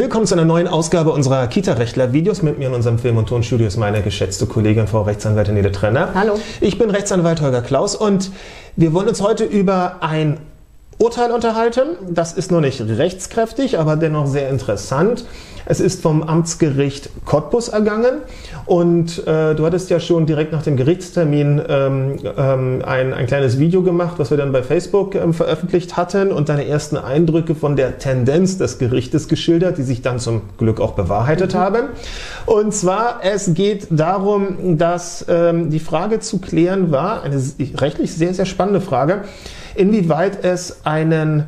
Willkommen zu einer neuen Ausgabe unserer Kita-Rechtler-Videos. Mit mir in unserem Film- und Tonstudio ist meine geschätzte Kollegin, Frau Rechtsanwältin Nede Trenner. Hallo. Ich bin Rechtsanwalt Holger Klaus und wir wollen uns heute über ein Urteil unterhalten. Das ist noch nicht rechtskräftig, aber dennoch sehr interessant. Es ist vom Amtsgericht Cottbus ergangen und äh, du hattest ja schon direkt nach dem Gerichtstermin ähm, ähm, ein, ein kleines Video gemacht, was wir dann bei Facebook ähm, veröffentlicht hatten und deine ersten Eindrücke von der Tendenz des Gerichtes geschildert, die sich dann zum Glück auch bewahrheitet mhm. haben. Und zwar, es geht darum, dass ähm, die Frage zu klären war, eine rechtlich sehr, sehr spannende Frage, inwieweit es einen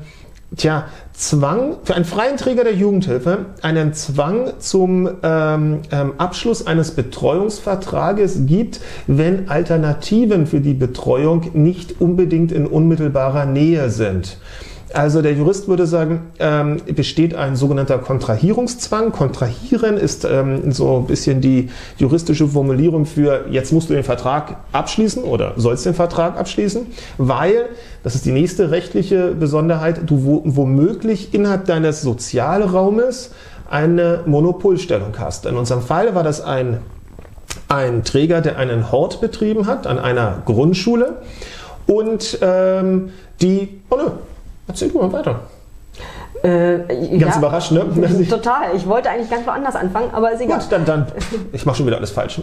Tja, Zwang für einen freien Träger der Jugendhilfe, einen Zwang zum ähm, ähm, Abschluss eines Betreuungsvertrages gibt, wenn Alternativen für die Betreuung nicht unbedingt in unmittelbarer Nähe sind. Also der Jurist würde sagen, ähm, besteht ein sogenannter Kontrahierungszwang. Kontrahieren ist ähm, so ein bisschen die juristische Formulierung für, jetzt musst du den Vertrag abschließen oder sollst den Vertrag abschließen, weil, das ist die nächste rechtliche Besonderheit, du womöglich innerhalb deines Sozialraumes eine Monopolstellung hast. In unserem Fall war das ein, ein Träger, der einen Hort betrieben hat an einer Grundschule und ähm, die, oh nö, Erzähl du mal weiter. Äh, ganz ja, überrascht, ne? Total. Ich wollte eigentlich ganz woanders anfangen, aber ist egal. Gut, dann, dann. Ich mache schon wieder alles falsch.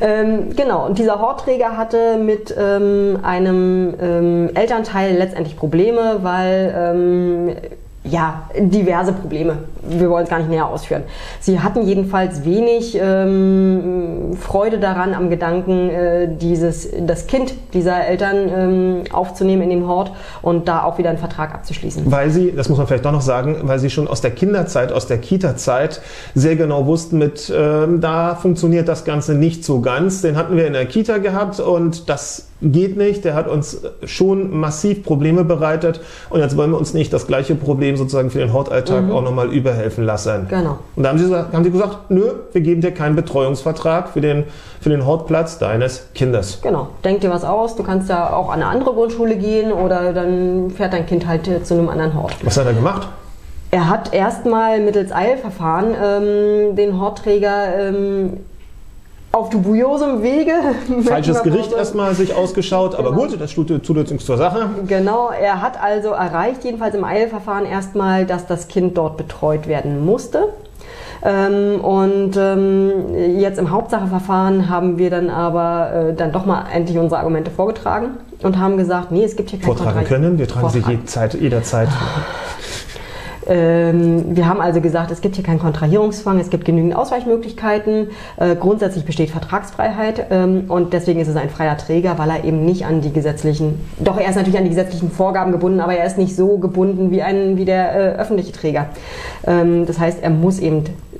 ähm, genau, und dieser Hortträger hatte mit ähm, einem ähm, Elternteil letztendlich Probleme, weil ähm, ja, diverse Probleme. Wir wollen es gar nicht näher ausführen. Sie hatten jedenfalls wenig ähm, Freude daran, am Gedanken, äh, dieses, das Kind dieser Eltern ähm, aufzunehmen in den Hort und da auch wieder einen Vertrag abzuschließen. Weil sie, das muss man vielleicht doch noch sagen, weil sie schon aus der Kinderzeit, aus der Kita-Zeit sehr genau wussten, mit ähm, da funktioniert das Ganze nicht so ganz. Den hatten wir in der Kita gehabt und das geht nicht. Der hat uns schon massiv Probleme bereitet und jetzt wollen wir uns nicht das gleiche Problem sozusagen für den Hortalltag mhm. auch nochmal überhelfen lassen. Genau. Und da haben sie, haben sie gesagt, nö, wir geben dir keinen Betreuungsvertrag für den, für den Hortplatz deines Kindes. Genau. Denk dir was aus. Du kannst ja auch an eine andere Grundschule gehen oder dann fährt dein Kind halt zu einem anderen Hort. Was hat er gemacht? Er hat erstmal mittels Eilverfahren ähm, den Hortträger ähm, auf dubiosem Wege. Falsches Gericht erstmal sich ausgeschaut, aber genau. gut, das tut, tut nichts zur Sache. Genau, er hat also erreicht, jedenfalls im Eilverfahren erstmal, dass das Kind dort betreut werden musste. Ähm, und ähm, jetzt im Hauptsacheverfahren haben wir dann aber äh, dann doch mal endlich unsere Argumente vorgetragen und haben gesagt, nee, es gibt hier keine Vortragen können, wir tragen Vortragen. sie jederzeit. Ähm, wir haben also gesagt, es gibt hier keinen Kontrahierungszwang, es gibt genügend Ausweichmöglichkeiten. Äh, grundsätzlich besteht Vertragsfreiheit und deswegen ist es ein freier Träger, weil er eben nicht an die gesetzlichen, doch er ist natürlich an die gesetzlichen Vorgaben gebunden, aber er ist nicht so gebunden wie, ein, wie der äh, öffentliche Träger. Das heißt, er muss eben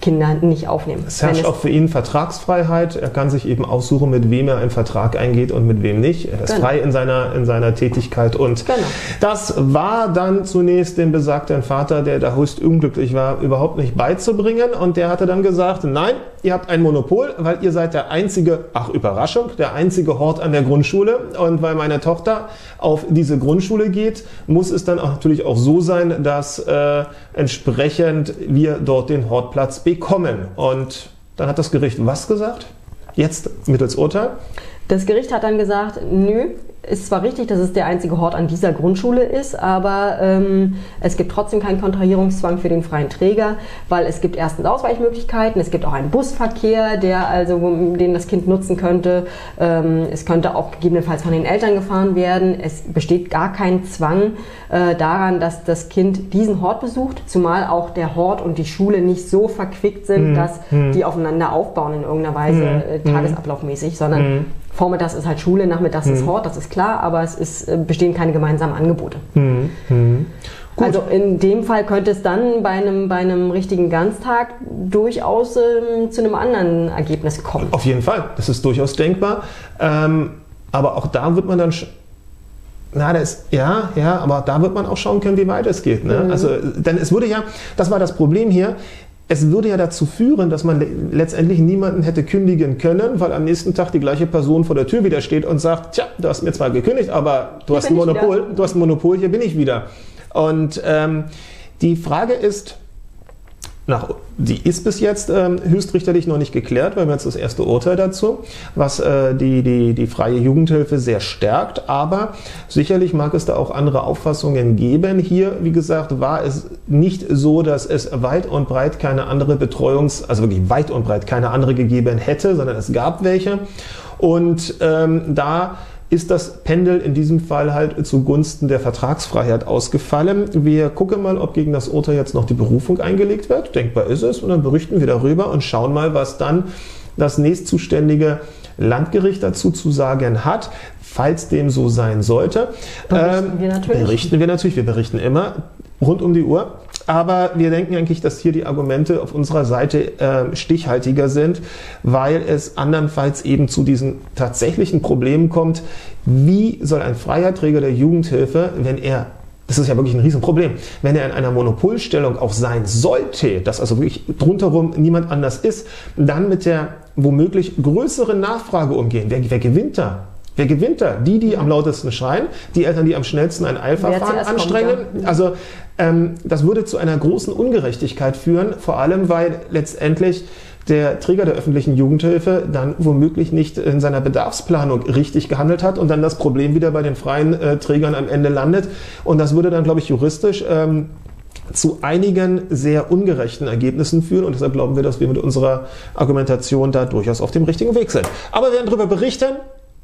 Kinder nicht aufnehmen. Es herrscht auch für ihn Vertragsfreiheit. Er kann sich eben aussuchen, mit wem er einen Vertrag eingeht und mit wem nicht. Er ist genau. frei in seiner, in seiner Tätigkeit. Und genau. das war dann zunächst dem besagten Vater, der da höchst unglücklich war, überhaupt nicht beizubringen. Und der hatte dann gesagt, nein, ihr habt ein Monopol, weil ihr seid der einzige, ach Überraschung, der einzige Hort an der Grundschule. Und weil meine Tochter auf diese Grundschule geht, muss es dann auch natürlich auch so sein, dass äh, entsprechend wir dort den Hortplatz bekommen. Und dann hat das Gericht was gesagt? Jetzt mittels Urteil? Das Gericht hat dann gesagt, nö, ist zwar richtig, dass es der einzige Hort an dieser Grundschule ist, aber ähm, es gibt trotzdem keinen Kontrahierungszwang für den freien Träger, weil es gibt erstens Ausweichmöglichkeiten, es gibt auch einen Busverkehr, der also den das Kind nutzen könnte. Ähm, es könnte auch gegebenenfalls von den Eltern gefahren werden. Es besteht gar kein Zwang äh, daran, dass das Kind diesen Hort besucht, zumal auch der Hort und die Schule nicht so verquickt sind, mhm. dass mhm. die aufeinander aufbauen in irgendeiner Weise mhm. äh, tagesablaufmäßig, sondern mhm. Vormittags ist halt Schule, nachmittags mhm. ist Hort, das ist klar, aber es ist, äh, bestehen keine gemeinsamen Angebote. Mhm. Mhm. Also in dem Fall könnte es dann bei einem, bei einem richtigen Ganztag durchaus ähm, zu einem anderen Ergebnis kommen. Auf jeden Fall, das ist durchaus denkbar. Ähm, aber auch da wird man dann na, das, ja, ja, aber da wird man auch schauen können, wie weit es geht. Ne? Mhm. Also, denn es würde ja, das war das Problem hier, es würde ja dazu führen, dass man letztendlich niemanden hätte kündigen können, weil am nächsten Tag die gleiche Person vor der Tür wieder steht und sagt, tja, du hast mir zwar gekündigt, aber du hast ein Monopol, du hast ein Monopol, hier bin ich wieder. Und ähm, die Frage ist, nach, die ist bis jetzt ähm, höchstrichterlich noch nicht geklärt, weil wir jetzt das erste Urteil dazu, was äh, die, die, die freie Jugendhilfe sehr stärkt. Aber sicherlich mag es da auch andere Auffassungen geben. Hier, wie gesagt, war es nicht so, dass es weit und breit keine andere Betreuungs-, also wirklich weit und breit keine andere gegeben hätte, sondern es gab welche. Und ähm, da ist das Pendel in diesem Fall halt zugunsten der Vertragsfreiheit ausgefallen. Wir gucken mal, ob gegen das Urteil jetzt noch die Berufung eingelegt wird. Denkbar ist es. Und dann berichten wir darüber und schauen mal, was dann das nächstzuständige Landgericht dazu zu sagen hat, falls dem so sein sollte. Berichten ähm, wir natürlich. Berichten wir natürlich. Wir berichten immer rund um die Uhr. Aber wir denken eigentlich, dass hier die Argumente auf unserer Seite äh, stichhaltiger sind, weil es andernfalls eben zu diesen tatsächlichen Problemen kommt. Wie soll ein freier Träger der Jugendhilfe, wenn er das ist ja wirklich ein Riesenproblem. Wenn er in einer Monopolstellung auch sein sollte, dass also wirklich drunterrum niemand anders ist, dann mit der womöglich größeren Nachfrage umgehen. Wer, wer gewinnt da? Wer gewinnt da? Die, die am lautesten schreien, die Eltern, die am schnellsten ein Eilverfahren anstrengen. Kommt, ja. Also ähm, das würde zu einer großen Ungerechtigkeit führen, vor allem weil letztendlich der Träger der öffentlichen Jugendhilfe dann womöglich nicht in seiner Bedarfsplanung richtig gehandelt hat und dann das Problem wieder bei den freien äh, Trägern am Ende landet. Und das würde dann, glaube ich, juristisch ähm, zu einigen sehr ungerechten Ergebnissen führen und deshalb glauben wir, dass wir mit unserer Argumentation da durchaus auf dem richtigen Weg sind. Aber wir werden darüber berichten.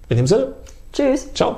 In dem Sinne. Tschüss. Ciao.